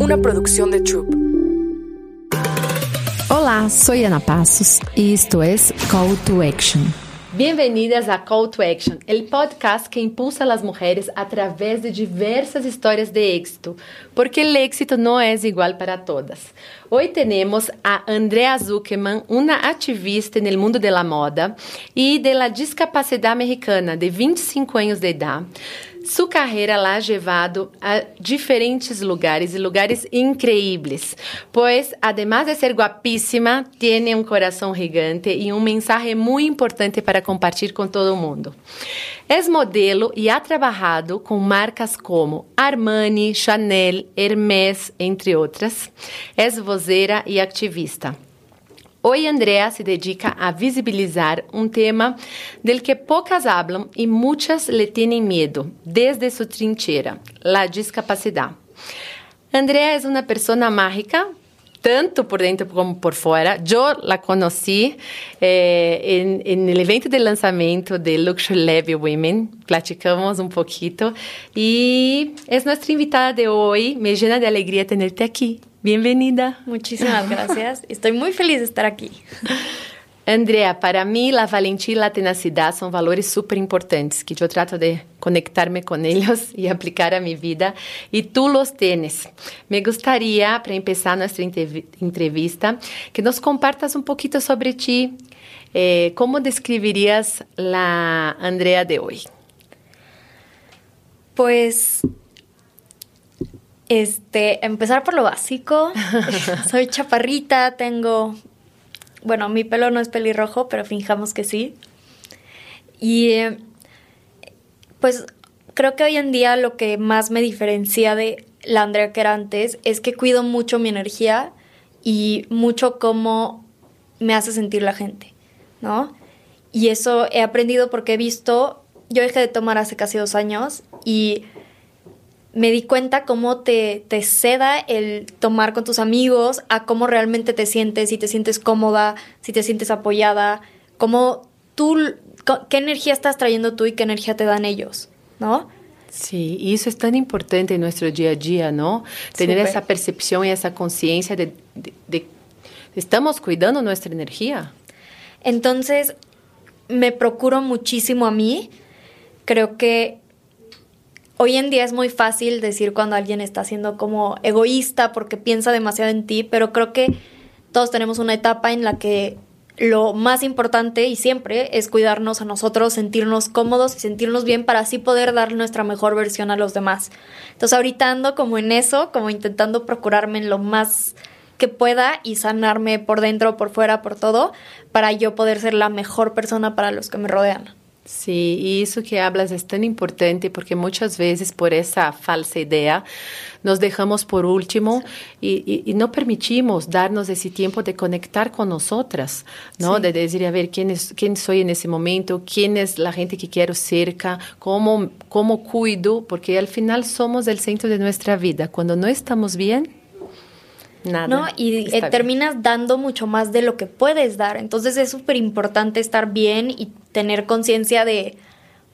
una producción de Troop. Hola, soy Ana Pasos y esto es Call to Action. Bienvenidas a Call to Action, el podcast que impulsa a las mujeres a través de diversas historias de éxito, porque el éxito no es igual para todas. Hoy tenemos a Andrea Zuckerman, una activista en el mundo de la moda y de la discapacidad americana de 25 años de edad. Sua carreira la ha llevado a diferentes lugares e lugares increíbles, pois, además de ser guapíssima, tem um coração gigante e um mensagem muito importante para compartilhar com todo mundo. É modelo e ha trabalhado com marcas como Armani, Chanel, Hermès, entre outras. É vozeira e ativista. Hoy Andrea se dedica a visibilizar un tema del que pocas hablan y muchas le tienen miedo desde su trinchera, la discapacidad. Andrea es una persona mágica, tanto por dentro como por fuera. Yo la conocí eh, en, en, el evento de lanzamiento de Luxury Level Women. Platicamos un poquito y es nuestra invitada de hoy. Me llena de alegría tenerte aquí. Bienvenida. Muchísimas gracias. Estoy muy feliz de estar aquí. Andrea, para mí la valentía y la tenacidad son valores súper importantes que yo trato de conectarme con ellos y aplicar a mi vida y tú los tienes. Me gustaría, para empezar nuestra entrevista, que nos compartas un poquito sobre ti. Eh, ¿Cómo describirías la Andrea de hoy? Pues este, empezar por lo básico. Soy chaparrita, tengo. Bueno, mi pelo no es pelirrojo, pero fijamos que sí. Y pues creo que hoy en día lo que más me diferencia de la Andrea que era antes es que cuido mucho mi energía y mucho cómo me hace sentir la gente, ¿no? Y eso he aprendido porque he visto, yo dejé de tomar hace casi dos años y me di cuenta cómo te, te ceda el tomar con tus amigos a cómo realmente te sientes, si te sientes cómoda, si te sientes apoyada, cómo tú, qué energía estás trayendo tú y qué energía te dan ellos, ¿no? Sí, y eso es tan importante en nuestro día a día, ¿no? Tener esa percepción y esa conciencia de, de, de, estamos cuidando nuestra energía. Entonces, me procuro muchísimo a mí. Creo que hoy en día es muy fácil decir cuando alguien está siendo como egoísta porque piensa demasiado en ti, pero creo que todos tenemos una etapa en la que lo más importante y siempre es cuidarnos a nosotros, sentirnos cómodos y sentirnos bien para así poder dar nuestra mejor versión a los demás. Entonces ahorita ando como en eso, como intentando procurarme lo más que pueda y sanarme por dentro, por fuera, por todo, para yo poder ser la mejor persona para los que me rodean. Sí, y eso que hablas es tan importante porque muchas veces por esa falsa idea nos dejamos por último y, y, y no permitimos darnos ese tiempo de conectar con nosotras, ¿no? Sí. De decir, a ver, ¿quién, es, quién soy en ese momento, quién es la gente que quiero cerca, cómo, cómo cuido, porque al final somos el centro de nuestra vida. Cuando no estamos bien, Nada. ¿no? Y eh, terminas dando mucho más de lo que puedes dar. Entonces es súper importante estar bien y tener conciencia de,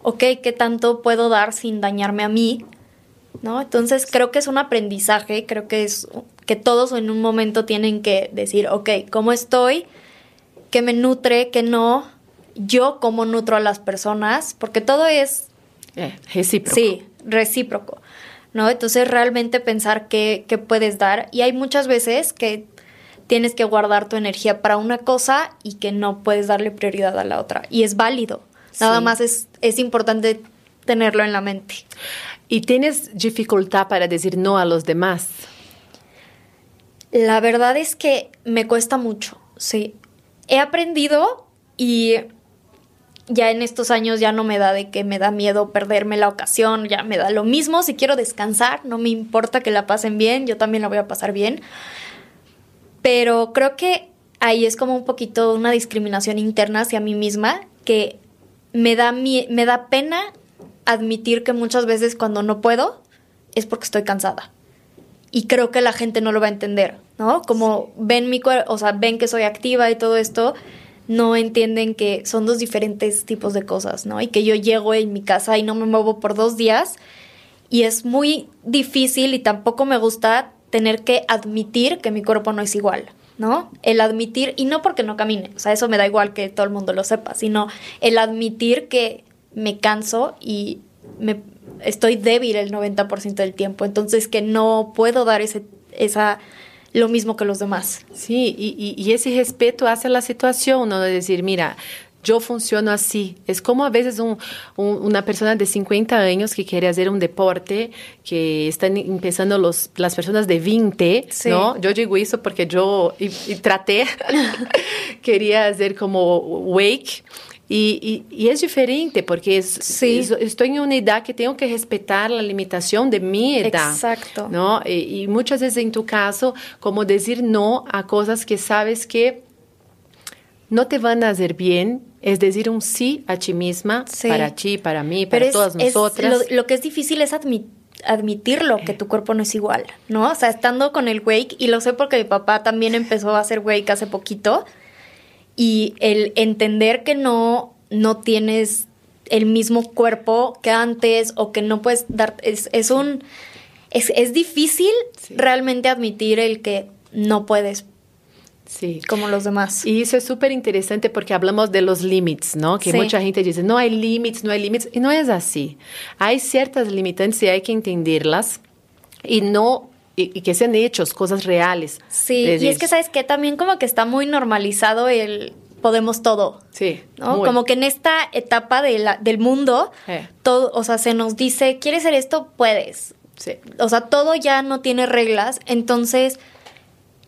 ok, ¿qué tanto puedo dar sin dañarme a mí? ¿No? Entonces creo que es un aprendizaje, creo que es que todos en un momento tienen que decir, ok, ¿cómo estoy? ¿Qué me nutre? ¿Qué no? Yo cómo nutro a las personas, porque todo es... Eh, recíproco. Sí, recíproco. ¿No? Entonces realmente pensar qué, qué puedes dar. Y hay muchas veces que tienes que guardar tu energía para una cosa y que no puedes darle prioridad a la otra. Y es válido. Nada sí. más es, es importante tenerlo en la mente. ¿Y tienes dificultad para decir no a los demás? La verdad es que me cuesta mucho, sí. He aprendido y ya en estos años ya no me da de que me da miedo perderme la ocasión, ya me da lo mismo, si quiero descansar, no me importa que la pasen bien, yo también la voy a pasar bien. Pero creo que ahí es como un poquito una discriminación interna hacia mí misma que me da, me da pena admitir que muchas veces cuando no puedo es porque estoy cansada. Y creo que la gente no lo va a entender, ¿no? Como ven mi o sea, ven que soy activa y todo esto, no entienden que son dos diferentes tipos de cosas, ¿no? Y que yo llego en mi casa y no me muevo por dos días y es muy difícil y tampoco me gusta tener que admitir que mi cuerpo no es igual, ¿no? El admitir, y no porque no camine, o sea, eso me da igual que todo el mundo lo sepa, sino el admitir que me canso y me estoy débil el 90% del tiempo, entonces que no puedo dar ese, esa lo mismo que los demás. Sí, y, y, y ese respeto hacia la situación, ¿no? De decir, mira, yo funciono así. Es como a veces un, un, una persona de 50 años que quiere hacer un deporte, que están empezando los, las personas de 20, sí. ¿no? Yo digo eso porque yo y, y traté, quería hacer como wake. Y, y, y, es diferente porque es, sí. es, estoy en una edad que tengo que respetar la limitación de mi edad. Exacto. ¿no? Y, y muchas veces en tu caso, como decir no a cosas que sabes que no te van a hacer bien, es decir un sí a ti misma, sí. para ti, para mí, para Pero todas es, nosotras. Es, lo, lo, que es difícil es admitir admitirlo, que tu cuerpo no es igual, ¿no? O sea, estando con el wake, y lo sé porque mi papá también empezó a hacer wake hace poquito, y el entender que no, no tienes el mismo cuerpo que antes o que no puedes dar, es, es un, es, es difícil sí. realmente admitir el que no puedes Sí. Como los demás. Y eso es súper interesante porque hablamos de los límites, ¿no? Que sí. mucha gente dice, no hay límites, no hay límites. Y no es así. Hay ciertas limitantes y hay que entenderlas y no y, y, que sean hechos, cosas reales. Sí, y es que sabes que también como que está muy normalizado el podemos todo. Sí. ¿no? Muy. Como que en esta etapa de la, del mundo, eh. todo, o sea, se nos dice, ¿quieres hacer esto? Puedes. Sí. O sea, todo ya no tiene reglas. Entonces,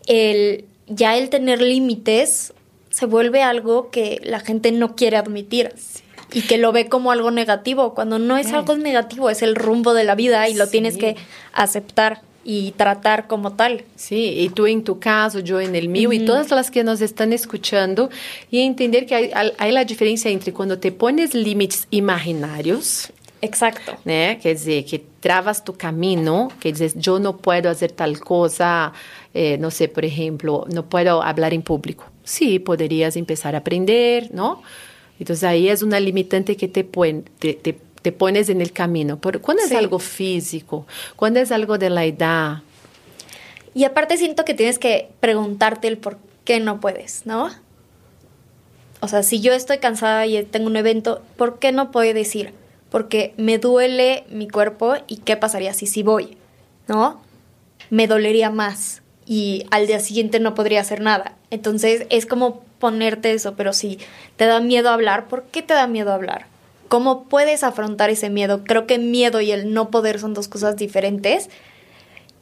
el ya el tener límites se vuelve algo que la gente no quiere admitir. Sí. Y que lo ve como algo negativo, cuando no es sí. algo negativo, es el rumbo de la vida y lo sí. tienes que aceptar y tratar como tal. Sí, y tú en tu caso, yo en el mío, mm. y todas las que nos están escuchando, y entender que hay, hay la diferencia entre cuando te pones límites imaginarios, Exacto. Né? Quer dizer, que travas tu caminho, quer dizer, eu não posso fazer tal coisa, eh, não sei, por exemplo, não posso falar em público. Sí, poderias começar a aprender, não? Então, aí é uma limitante que te, pon, te, te, te pones en el camino. Pero quando sí. es algo físico, cuando es algo de la edad. Y aparte siento que tienes que preguntarte el por qué no puedes, ¿no? O sea, si yo estoy cansada y tengo un evento, ¿por qué no puedo decir? porque me duele mi cuerpo y qué pasaría si sí voy, ¿no? Me dolería más y al día siguiente no podría hacer nada. Entonces es como ponerte eso, pero si te da miedo hablar, ¿por qué te da miedo hablar? ¿Cómo puedes afrontar ese miedo? Creo que miedo y el no poder son dos cosas diferentes.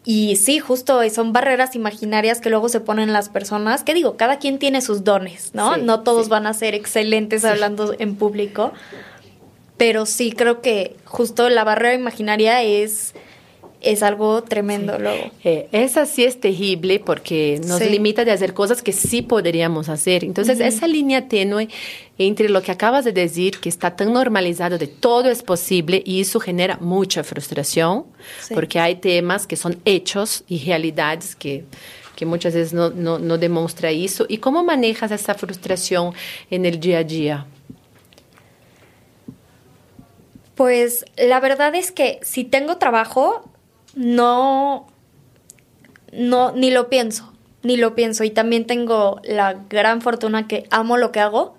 Y sí, justo son barreras imaginarias que luego se ponen las personas, que digo, cada quien tiene sus dones, ¿no? Sí, no todos sí. van a ser excelentes hablando en público, pero sí creo que justo la barrera imaginaria es, es algo tremendo sí. luego. Eh, esa sí es terrible porque nos sí. limita de hacer cosas que sí podríamos hacer. Entonces, uh -huh. esa línea tenue entre lo que acabas de decir, que está tan normalizado de todo es posible y eso genera mucha frustración, sí. porque hay temas que son hechos y realidades que que muchas veces no, no, no demuestra eso. ¿Y cómo manejas esa frustración en el día a día? Pues la verdad es que si tengo trabajo, no, no, ni lo pienso, ni lo pienso. Y también tengo la gran fortuna que amo lo que hago,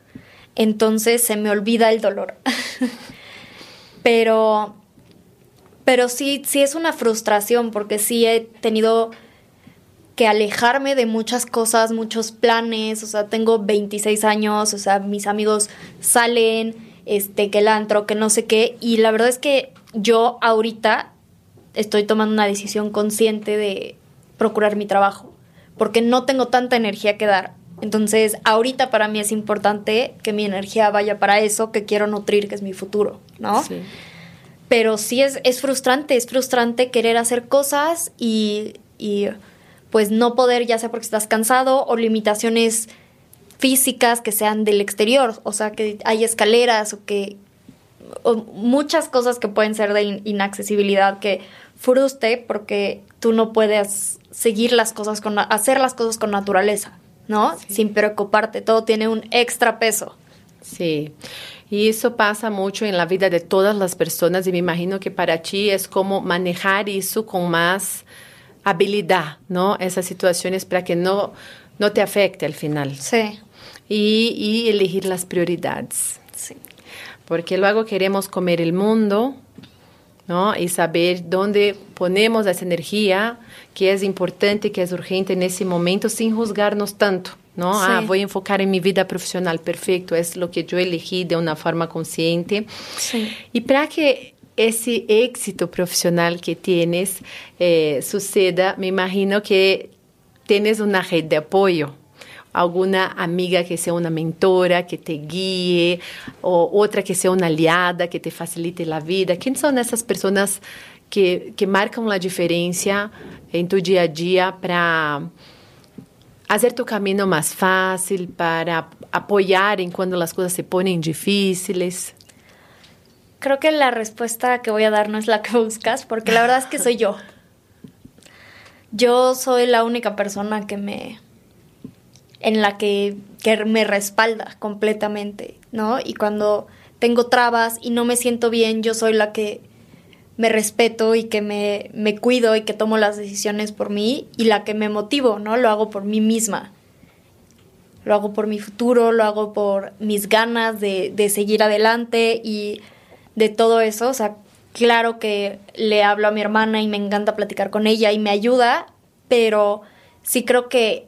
entonces se me olvida el dolor. pero, pero sí, sí es una frustración porque sí he tenido que alejarme de muchas cosas, muchos planes, o sea, tengo 26 años, o sea, mis amigos salen, este, que el antro, que no sé qué. Y la verdad es que yo ahorita estoy tomando una decisión consciente de procurar mi trabajo, porque no tengo tanta energía que dar. Entonces, ahorita para mí es importante que mi energía vaya para eso que quiero nutrir, que es mi futuro, ¿no? Sí. Pero sí es, es frustrante, es frustrante querer hacer cosas y, y pues no poder, ya sea porque estás cansado o limitaciones físicas que sean del exterior, o sea, que hay escaleras o que muchas cosas que pueden ser de in inaccesibilidad que frustre porque tú no puedes seguir las cosas con hacer las cosas con naturaleza, ¿no? Sí. Sin preocuparte, todo tiene un extra peso. Sí. Y eso pasa mucho en la vida de todas las personas y me imagino que para ti es como manejar eso con más habilidad, ¿no? Esas situaciones para que no, no te afecte al final. Sí. Y, y elegir las prioridades. Porque luego queremos comer el mundo, ¿no? Y saber dónde ponemos esa energía, que es importante, que es urgente en ese momento, sin juzgarnos tanto. ¿no? Sí. Ah, voy a enfocar en mi vida profesional, perfecto, es lo que yo elegí de una forma consciente. Sí. Y para que ese éxito profesional que tienes eh, suceda, me imagino que tienes una red de apoyo, alguna amiga que sea una mentora, que te guíe, o otra que sea una aliada, que te facilite la vida. ¿Quién son esas personas que, que marcan la diferencia en tu día a día para hacer tu camino más fácil, para apoyar en cuando las cosas se ponen difíciles? Creo que la respuesta que voy a dar no es la que buscas, porque la verdad es que soy yo. Yo soy la única persona que me. En la que, que me respalda completamente, ¿no? Y cuando tengo trabas y no me siento bien, yo soy la que me respeto y que me, me cuido y que tomo las decisiones por mí y la que me motivo, ¿no? Lo hago por mí misma. Lo hago por mi futuro, lo hago por mis ganas de, de seguir adelante y de todo eso. O sea, claro que le hablo a mi hermana y me encanta platicar con ella y me ayuda, pero sí creo que,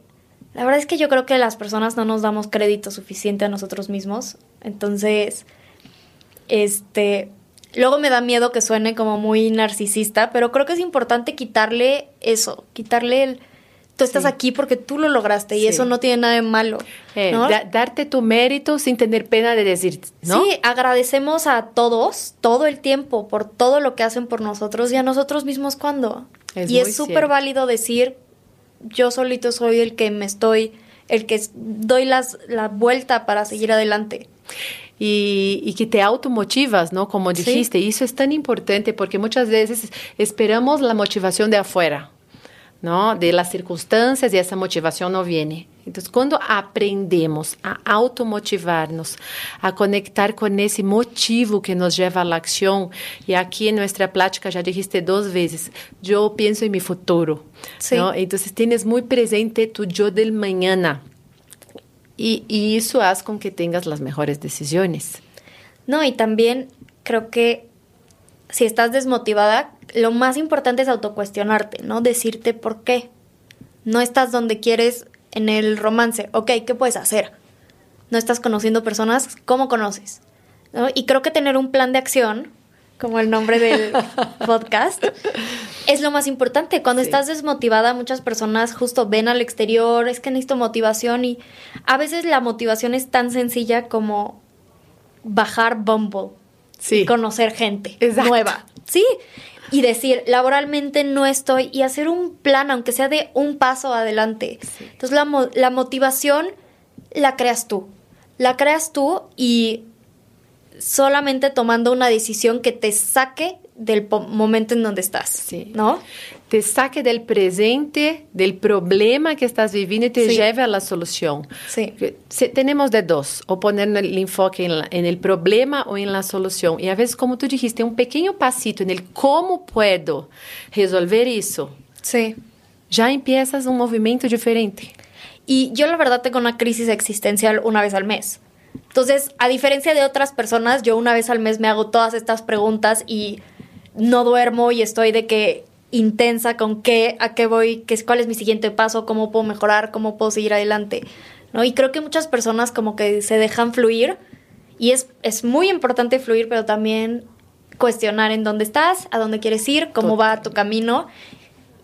la verdad es que yo creo que las personas no nos damos crédito suficiente a nosotros mismos. Entonces, este, luego me da miedo que suene como muy narcisista, pero creo que es importante quitarle eso, quitarle el... Tú estás Sí. aquí porque tú lo lograste y Sí. eso no tiene nada de malo. Eh, ¿no? da- darte tu mérito sin tener pena de decir, ¿no? Sí, agradecemos a todos todo el tiempo por todo lo que hacen por nosotros y a nosotros mismos cuando. Es y es súper válido decir, yo solito soy el que me estoy, el que doy las, la vuelta para seguir adelante. y, y que te automotivas, ¿no? Como Sí. dijiste, y eso es tan importante porque muchas veces esperamos la motivación de afuera, ¿no? De las circunstancias y esa motivación no viene. Entonces, cuando aprendemos a automotivarnos, a conectar con ese motivo que nos lleva a la acción, y aquí en nuestra plática ya dijiste dos veces, yo pienso en mi futuro. ¿no? Entonces, tienes muy presente tu yo del mañana. Y, y eso hace con que tengas las mejores decisiones. No, y también creo que si estás desmotivada, lo más importante es autocuestionarte, ¿no? Decirte por qué. No estás donde quieres en el romance. Ok, ¿qué puedes hacer? No estás conociendo personas, ¿cómo conoces? ¿No? Y creo que tener un plan de acción, como el nombre del podcast, es lo más importante. Cuando Sí. estás desmotivada, muchas personas justo ven al exterior, es que necesito motivación y a veces la motivación es tan sencilla como bajar Bumble Sí. y conocer gente Exacto. nueva. Sí. Y decir, laboralmente no estoy y hacer un plan, aunque sea de un paso adelante. Sí. Entonces la, mo- la motivación la creas tú. La creas tú y solamente tomando una decisión que te saque del momento en donde estás. Sí. ¿No? Te saque del presente, del problema que estás viviendo y te Sí. lleve a la solución. Sí. Se- tenemos de dos, o poner el enfoque en, la- en el problema o en la solución. Y a veces, como tú dijiste, un pequeño pasito en el cómo puedo resolver eso, Sí. ya empiezas un movimiento diferente. Y yo la verdad tengo una crisis existencial una vez al mes. Entonces, a diferencia de otras personas, yo una vez al mes me hago todas estas preguntas y no duermo y estoy de que intensa con qué, a qué voy, qué, cuál es mi siguiente paso, cómo puedo mejorar, cómo puedo seguir adelante. ¿no? Y creo que muchas personas como que se dejan fluir y es, es muy importante fluir, pero también cuestionar en dónde estás, a dónde quieres ir, cómo va tu camino.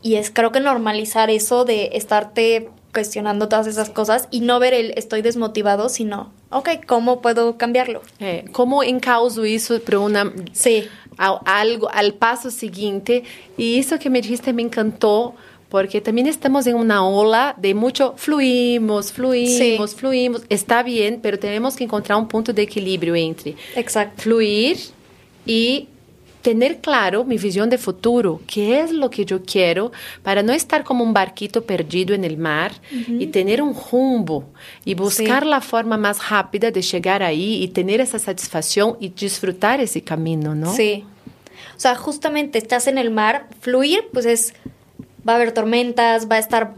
Y es creo que normalizar eso de estarte cuestionando todas esas cosas y no ver el estoy desmotivado, sino, ok, ¿cómo puedo cambiarlo? É, como encauso isso para uma Sí, ao, algo al paso seguinte e isso que me dijiste me encantou porque também estamos em uma ola de muito fluimos, fluimos, Sí. fluimos, está bien, pero tenemos que encontrar um ponto de equilíbrio entre exacto. fluir y tener claro mi visión de futuro, qué es lo que yo quiero para no estar como un barquito perdido en el mar y tener un rumbo y buscar Sí. la forma más rápida de llegar ahí y tener esa satisfacción y disfrutar ese camino, ¿no? Sí. O sea, justamente estás en el mar, fluir, pues es va a haber tormentas, va a estar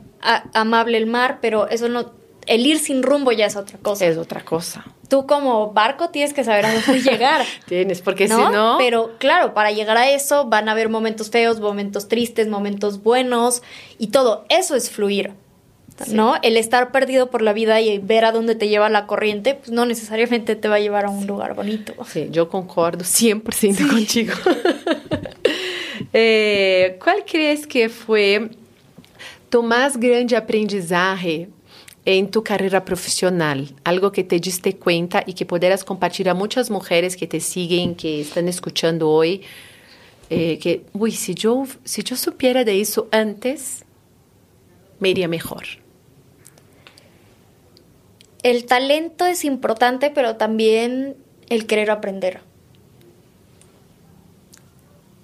amable el mar, pero eso no, el ir sin rumbo ya es otra cosa. Es otra cosa. Tú como barco tienes que saber a dónde llegar. tienes, porque si no... Pero claro, para llegar a eso van a haber momentos feos, momentos tristes, momentos buenos y todo. Eso es fluir. ¿No? El estar perdido por la vida y ver a dónde te lleva la corriente, pues no necesariamente te va a llevar a un lugar bonito. Sí, yo concordo 100% contigo. eh, ¿Cuál crees que fue tu más grande aprendizaje en tu carrera profesional, algo que te diste cuenta y que pudieras compartir a muchas mujeres que te siguen, que están escuchando hoy, eh, que, uy, si yo, si yo supiera de eso antes, me iría mejor. El talento es importante, pero también el querer aprender.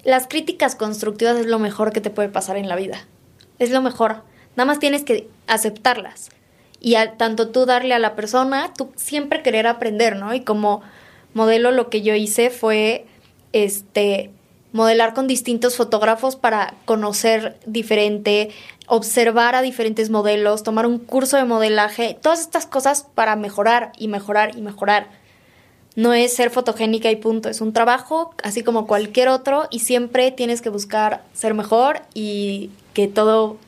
Las críticas constructivas es lo mejor que te puede pasar en la vida. Es lo mejor. Nada más tienes que aceptarlas y tanto tú darle a la persona, tú siempre querer aprender, ¿no? Y como modelo lo que yo hice fue este modelar con distintos fotógrafos para conocer diferente, observar a diferentes modelos, tomar un curso de modelaje, todas estas cosas para mejorar y mejorar y mejorar. No es ser fotogénica y punto, es un trabajo así como cualquier otro y siempre tienes que buscar ser mejor y que todo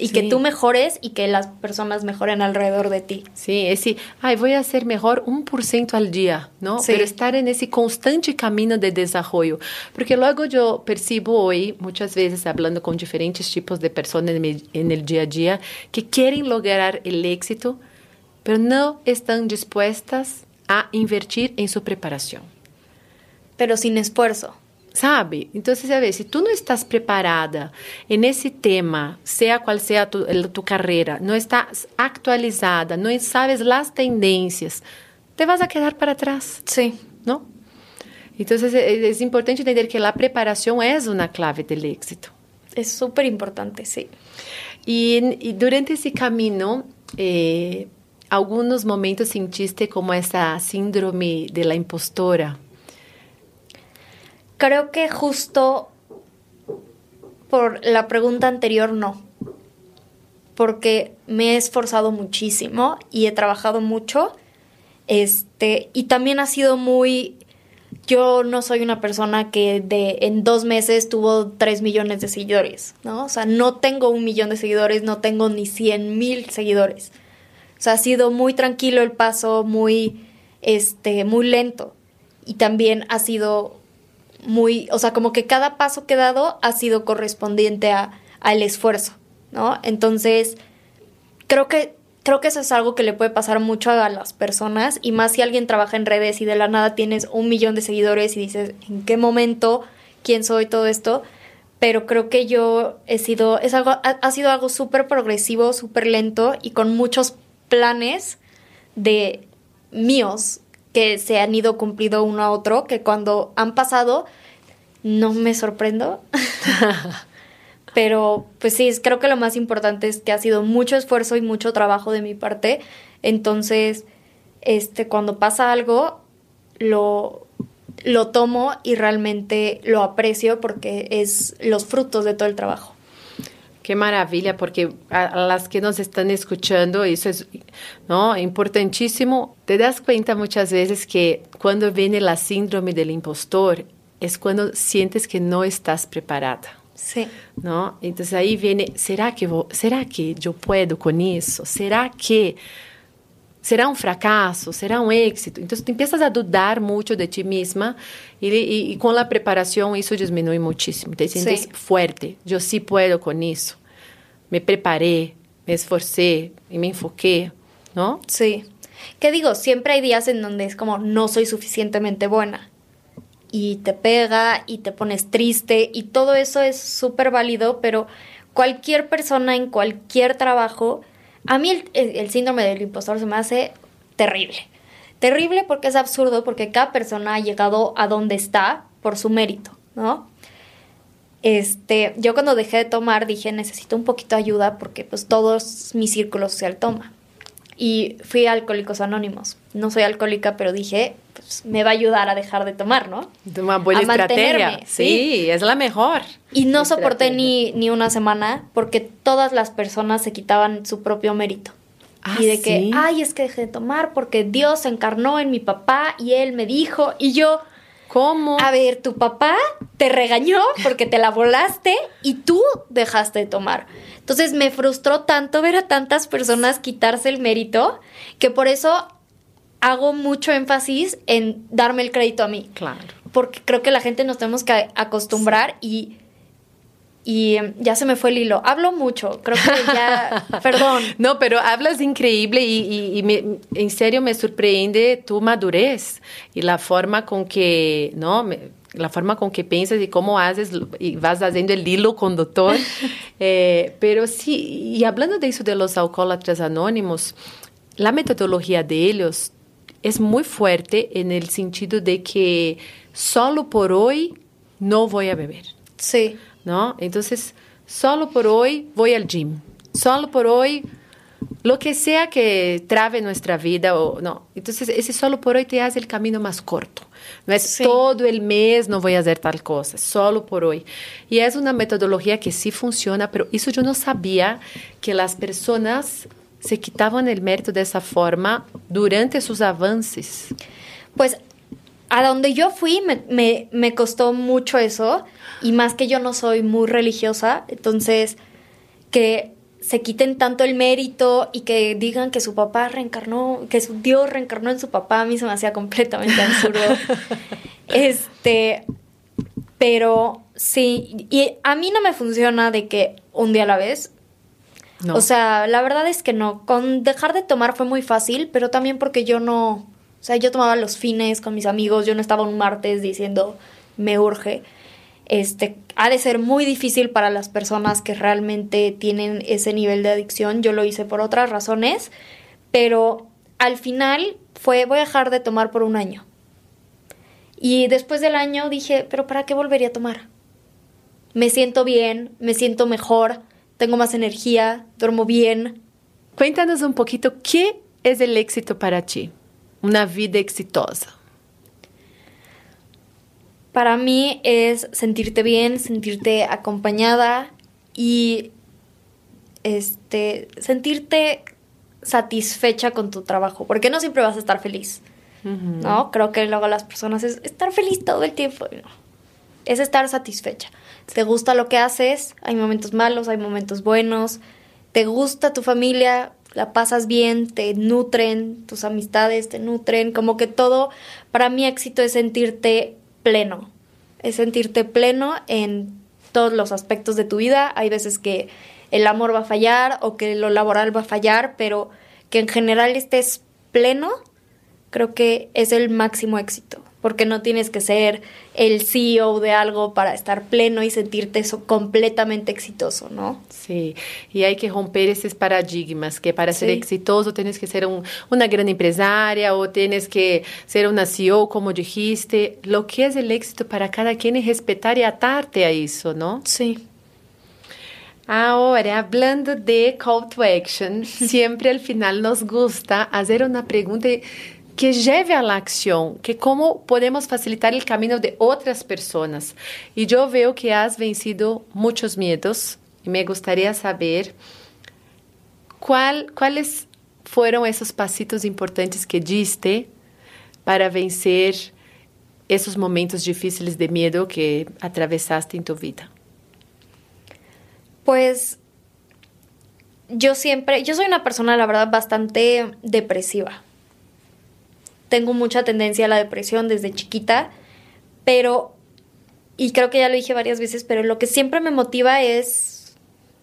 y que tú mejores y que las personas mejoren alrededor de ti. Sí, ese, ay, voy a ser mejor un por ciento al día, ¿no? Pero estar en ese constante camino de desarrollo. Porque luego yo percibo hoy, muchas veces hablando con diferentes tipos de personas en el día a día, que quieren lograr el éxito, pero no están dispuestas a invertir en su preparación. Pero sin esfuerzo. Sabe? Então, você sabe, se tu não estás preparada nesse tema, seja qual seja a tu, a tu carreira, não estás actualizada, não sabes as tendências, te vas a quedar para trás. Sim. Não? Então, é, é importante entender que a preparação é uma clave do êxito. É super importante, sim. E, e durante esse caminho, eh, alguns momentos sentiste como essa síndrome de la impostora? Creo que justo por la pregunta anterior no. Porque me he esforzado muchísimo y he trabajado mucho. Este, y también ha sido muy yo no soy una persona que de en dos meses tuvo tres millones de seguidores, ¿no? O sea, no tengo un millón de seguidores, no tengo ni cien mil seguidores. O sea, ha sido muy tranquilo el paso, muy, este, muy lento. Y también ha sido muy, o sea, como que cada paso que he dado ha sido correspondiente a, al esfuerzo, ¿no? Entonces, creo que, creo que eso es algo que le puede pasar mucho a las personas, y más si alguien trabaja en redes y de la nada tienes un millón de seguidores y dices, ¿en qué momento? ¿Quién soy? Todo esto. Pero creo que yo he sido, es algo, ha, sido algo súper progresivo, súper lento y con muchos planes de míos que se han ido cumplido uno a otro, que cuando han pasado no me sorprendo. Pero pues sí, creo que lo más importante es que ha sido mucho esfuerzo y mucho trabajo de mi parte. Entonces, este, cuando pasa algo, lo, lo tomo y realmente lo aprecio porque es los frutos de todo el trabajo. Qué maravilla, porque a, las que nos están escuchando, eso es ¿no? importantísimo. Te das cuenta muchas veces que cuando viene la síndrome del impostor, es cuando sientes que no estás preparada. Sí. ¿No? Entonces ahí viene, ¿será que, vou, ¿será que yo puedo con eso? ¿Será que será um fracasso? Será um êxito? Então, tu empiezas a dudar muito de ti mesma e, e, e com a preparação isso diminui muitíssimo. Te sientes sí. fuerte. Eu sí puedo com isso me preparé, me esforcé y me enfoqué, ¿no? Sí. ¿Qué digo? Siempre hay días en donde es como no soy suficientemente buena. Y te pega y te pones triste y todo eso es súper válido, pero cualquier persona en cualquier trabajo, a mí el, el, síndrome del impostor se me hace terrible. Terrible porque es absurdo, porque cada persona ha llegado a donde está por su mérito, ¿no? Este, yo cuando dejé de tomar dije necesito un poquito de ayuda porque pues todo mi círculo social toma. y fui a Alcohólicos Anónimos. No soy alcohólica, pero dije, pues me va a ayudar a dejar de tomar, ¿no? Una buena estrategia. Sí, es la mejor. Y no soporté ni, ni una semana porque todas las personas se quitaban su propio mérito. Ah, y de que, ay, es que dejé de tomar porque Dios se encarnó en mi papá y él me dijo, y yo, ¿Cómo? A ver, tu papá te regañó porque te la volaste y tú dejaste de tomar. Entonces me frustró tanto ver a tantas personas quitarse el mérito que por eso hago mucho énfasis en darme el crédito a mí. Claro. Porque creo que la gente nos tenemos que acostumbrar y y em, ya se me fue el hilo. Hablo mucho, creo que ya, perdón. No, pero hablas increíble y, y, en serio me sorprende tu madurez y la forma con que, ¿no? la forma con que piensas y cómo haces y vas haciendo el hilo conductor. eh, pero sí, y hablando de eso de los alcohólatras anónimos, la metodología de ellos es muy fuerte en el sentido de que solo por hoy no voy a beber. Sí. ¿No? Entonces, solo por hoy voy al gym, solo por hoy lo que sea que trabe nuestra vida o no. Entonces, ese solo por hoy te hace el camino más corto. No es todo el mes no voy a hacer tal cosa, solo por hoy. Y es una metodología que sí funciona, pero eso yo no sabía que las personas se quitaban el mérito de esa forma durante sus avances. Pues a donde yo fui me, me, me, costó mucho eso y más que yo no soy muy religiosa, entonces que se quiten tanto el mérito y que digan que su papá reencarnó, que su Dios reencarnó en su papá, a mí se me hacía completamente absurdo. este, pero sí, y a mí no me funciona de que un día a la vez. O sea, la verdad es que no. Con dejar de tomar fue muy fácil, pero también porque yo no, o sea, yo tomaba los fines con mis amigos, yo no estaba un martes diciendo me urge. Este, ha de ser muy difícil para las personas que realmente tienen ese nivel de adicción. Yo lo hice por otras razones, pero al final fue voy a dejar de tomar por un año. Y después del año dije, pero ¿para qué volvería a tomar? Me siento bien, me siento mejor, tengo más energía, duermo bien. Cuéntanos un poquito, ¿qué es el éxito para ti? Una vida exitosa? Para mí es sentirte bien, sentirte acompañada y este sentirte satisfecha con tu trabajo, porque no siempre vas a estar feliz. ¿No? Creo que luego las personas es estar feliz todo el tiempo. Es estar satisfecha. Te gusta lo que haces, hay momentos malos, hay momentos buenos. Te gusta tu familia, la pasas bien, te nutren, tus amistades te nutren, como que todo, para mí éxito es sentirte pleno, es sentirte pleno en todos los aspectos de tu vida. Hay veces que el amor va a fallar o que lo laboral va a fallar, pero que en general estés pleno, creo que es el máximo éxito porque no tienes que ser el CEO de algo para estar pleno y sentirte eso completamente exitoso, ¿no? Sí, y hay que romper esos paradigmas, que para ser exitoso tienes que ser una gran empresaria o tienes que ser una CEO, como dijiste. Lo que es el éxito para cada quien es respetar y atarte a eso, ¿no? Sí. Ahora, hablando de call to action, siempre al final nos gusta hacer una pregunta que lleve a acción, que cómo podemos facilitar el camino de otras personas. Y yo veo que has vencido muchos miedos y me gustaría saber cuál, cuáles fueron esos pasitos importantes que diste para vencer esos momentos difíciles de miedo que atravesaste en tu vida. Pues yo siempre, yo soy una persona, la verdad, bastante depresiva tengo mucha tendencia a la depresión desde chiquita, pero, y creo que ya lo dije varias veces, pero lo que siempre me motiva es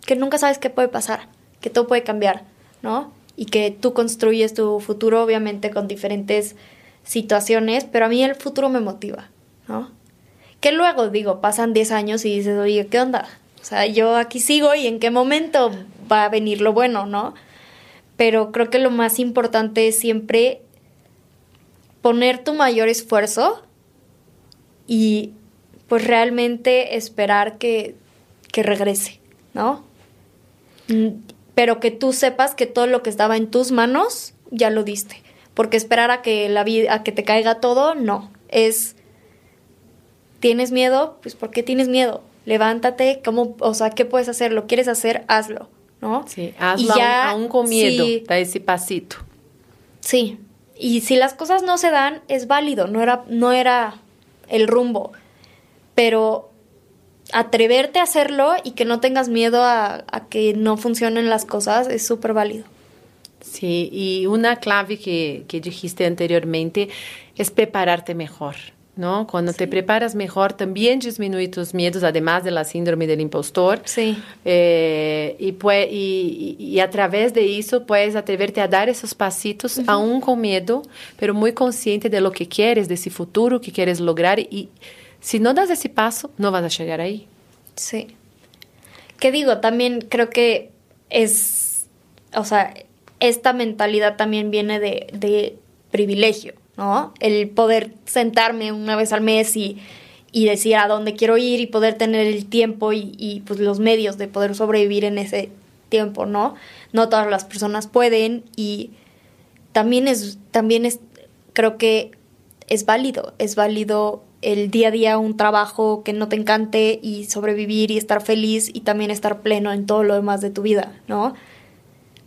que nunca sabes qué puede pasar, que todo puede cambiar, ¿no? Y que tú construyes tu futuro, obviamente, con diferentes situaciones, pero a mí el futuro me motiva, ¿no? Que luego, digo, pasan 10 años y dices, oye, ¿qué onda? O sea, yo aquí sigo y en qué momento va a venir lo bueno, ¿no? Pero creo que lo más importante es siempre poner tu mayor esfuerzo y pues realmente esperar que, que regrese, ¿no? Pero que tú sepas que todo lo que estaba en tus manos ya lo diste. Porque esperar a que la vida, a que te caiga todo, no. Es ¿Tienes miedo? Pues ¿por qué tienes miedo? Levántate, ¿cómo, o sea, ¿qué puedes hacer? ¿Lo quieres hacer? Hazlo, ¿no? Sí, hazlo aún, con miedo, da ese pasito. Sí, y si las cosas no se dan, es válido, no era, no era el rumbo, pero atreverte a hacerlo y que no tengas miedo a, que no funcionen las cosas es súper válido. Sí, y una clave que, que dijiste anteriormente es prepararte mejor. ¿No? Cuando te preparas mejor, también disminuye tus miedos, además de la síndrome del impostor. Sí. Eh, y, pues, y, y, a través de eso puedes atreverte a dar esos pasitos, aún con miedo, pero muy consciente de lo que quieres, de ese futuro que quieres lograr. Y si no das ese paso, no vas a llegar ahí. Sí. ¿Qué digo? También creo que es, o sea, esta mentalidad también viene de, de privilegio. ¿No? El poder sentarme una vez al mes y, y decir a dónde quiero ir y poder tener el tiempo y, y, pues los medios de poder sobrevivir en ese tiempo, ¿no? No todas las personas pueden y también es, también es, creo que es válido, es válido el día a día un trabajo que no te encante y sobrevivir y estar feliz y también estar pleno en todo lo demás de tu vida, ¿no?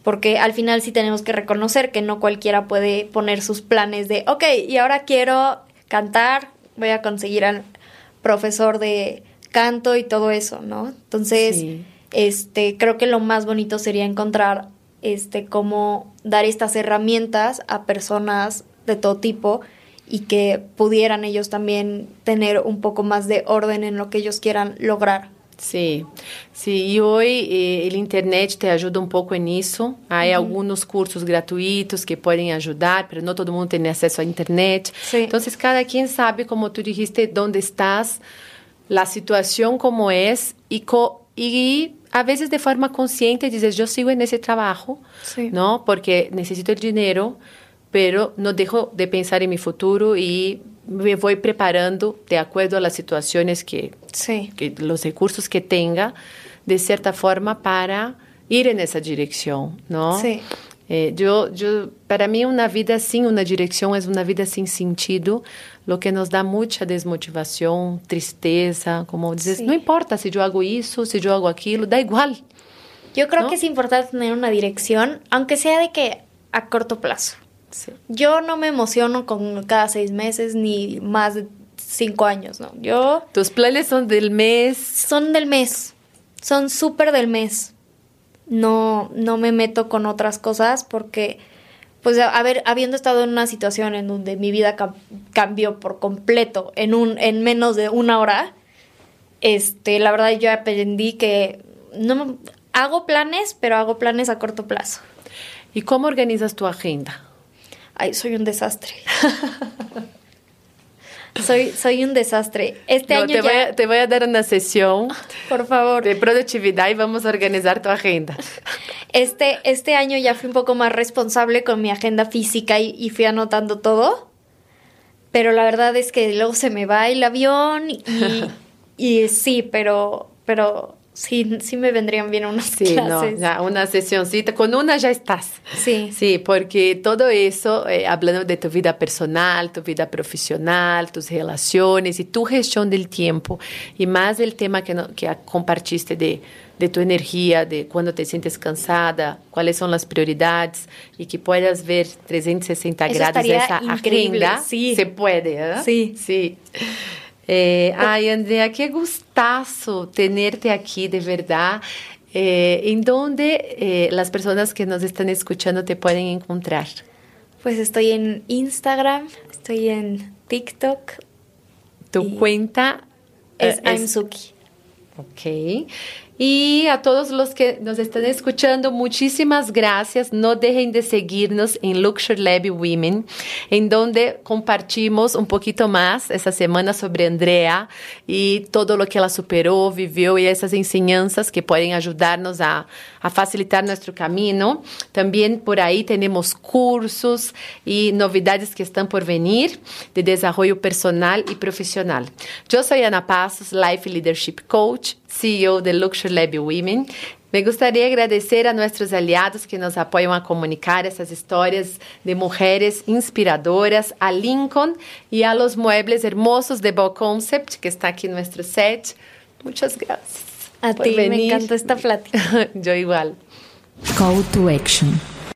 Porque al final sí tenemos que reconocer que no cualquiera puede poner sus planes de, ok, y ahora quiero cantar, voy a conseguir al profesor de canto y todo eso, ¿no? Entonces, este, creo que lo más bonito sería encontrar, este, cómo dar estas herramientas a personas de todo tipo y que pudieran ellos también tener un poco más de orden en lo que ellos quieran lograr. Sim, sim. E hoje a internet te ajuda um pouco nisso. Há uhum. alguns cursos gratuitos que podem ajudar, mas não todo mundo tem acesso à internet. Sim. Então, cada quem sabe, como tu dijiste, onde estás, a situação como é e, co e a vezes de forma consciente dizer, eu sigo nesse trabalho, não? Porque necessito dinheiro, pero não deixo de pensar em meu futuro e me voy preparando de acuerdo a las situaciones que, sí. que, los recursos que tenga, de cierta forma para ir en esa dirección, ¿no? Sí. Eh, yo, yo, para mí una vida sin una dirección es una vida sin sentido, lo que nos da mucha desmotivación, tristeza, como dices, sí. no importa si yo hago eso, si yo hago aquello, da igual. Yo creo ¿no? que es importante tener una dirección, aunque sea de que a corto plazo. Yo no me emociono con cada seis meses ni más de cinco años, ¿no? Yo... ¿Tus planes son del mes? Son del mes. Son súper del mes. No, no me meto con otras cosas porque, pues, a ver, habiendo estado en una situación en donde mi vida cambió por completo en, un, en menos de una hora, este, la verdad yo aprendí que no hago planes, pero hago planes a corto plazo. ¿Y cómo organizas tu agenda? Ay, soy un desastre. soy, soy un desastre. Este no, año te, ya... voy a, te voy a dar una sesión. Por favor. De productividad y vamos a organizar tu agenda. Este, este año ya fui un poco más responsable con mi agenda física y, y fui anotando todo. Pero la verdad es que luego se me va el avión y, y sí, pero, pero Sí, sí me vendrían bien unas sí, clases. No, ya una sesioncita, con una ya estás. Sí. Sí, porque todo eso, eh, hablando de tu vida personal, tu vida profesional, tus relaciones y tu gestión del tiempo, y más el tema que, no, que compartiste de, de tu energía, de cuando te sientes cansada, cuáles son las prioridades, y que puedas ver 360 eso grados esa increíble, agenda. Sí. Se puede, ¿eh? Sí. Sí. Eh, ay, Andrea, qué gustazo tenerte aquí, de verdad. Eh, ¿En dónde eh, las personas que nos están escuchando te pueden encontrar? Pues estoy en Instagram, estoy en TikTok. Tu cuenta es, es I'm Suki. Ok. Y a todos los que nos están escuchando, muchísimas gracias. No dejen de seguirnos en Luxury Lab Women, en donde compartimos un poquito más esta semana sobre Andrea y todo lo que ella superó, vivió y esas enseñanzas que pueden ayudarnos a, a facilitar nuestro camino. También por ahí tenemos cursos y novedades que están por venir de desarrollo personal y profesional. Yo soy Ana Passos, Life Leadership Coach, CEO de Luxury Lab Women Me gustaría agradecer a nuestros aliados que nos apoyan a comunicar esas historias de mujeres inspiradoras, a Lincoln y a los muebles hermosos de Bow Concept, que está aquí en nuestro set. Muchas gracias. A ti, me encantó esta plática. Yo igual. Call to Action.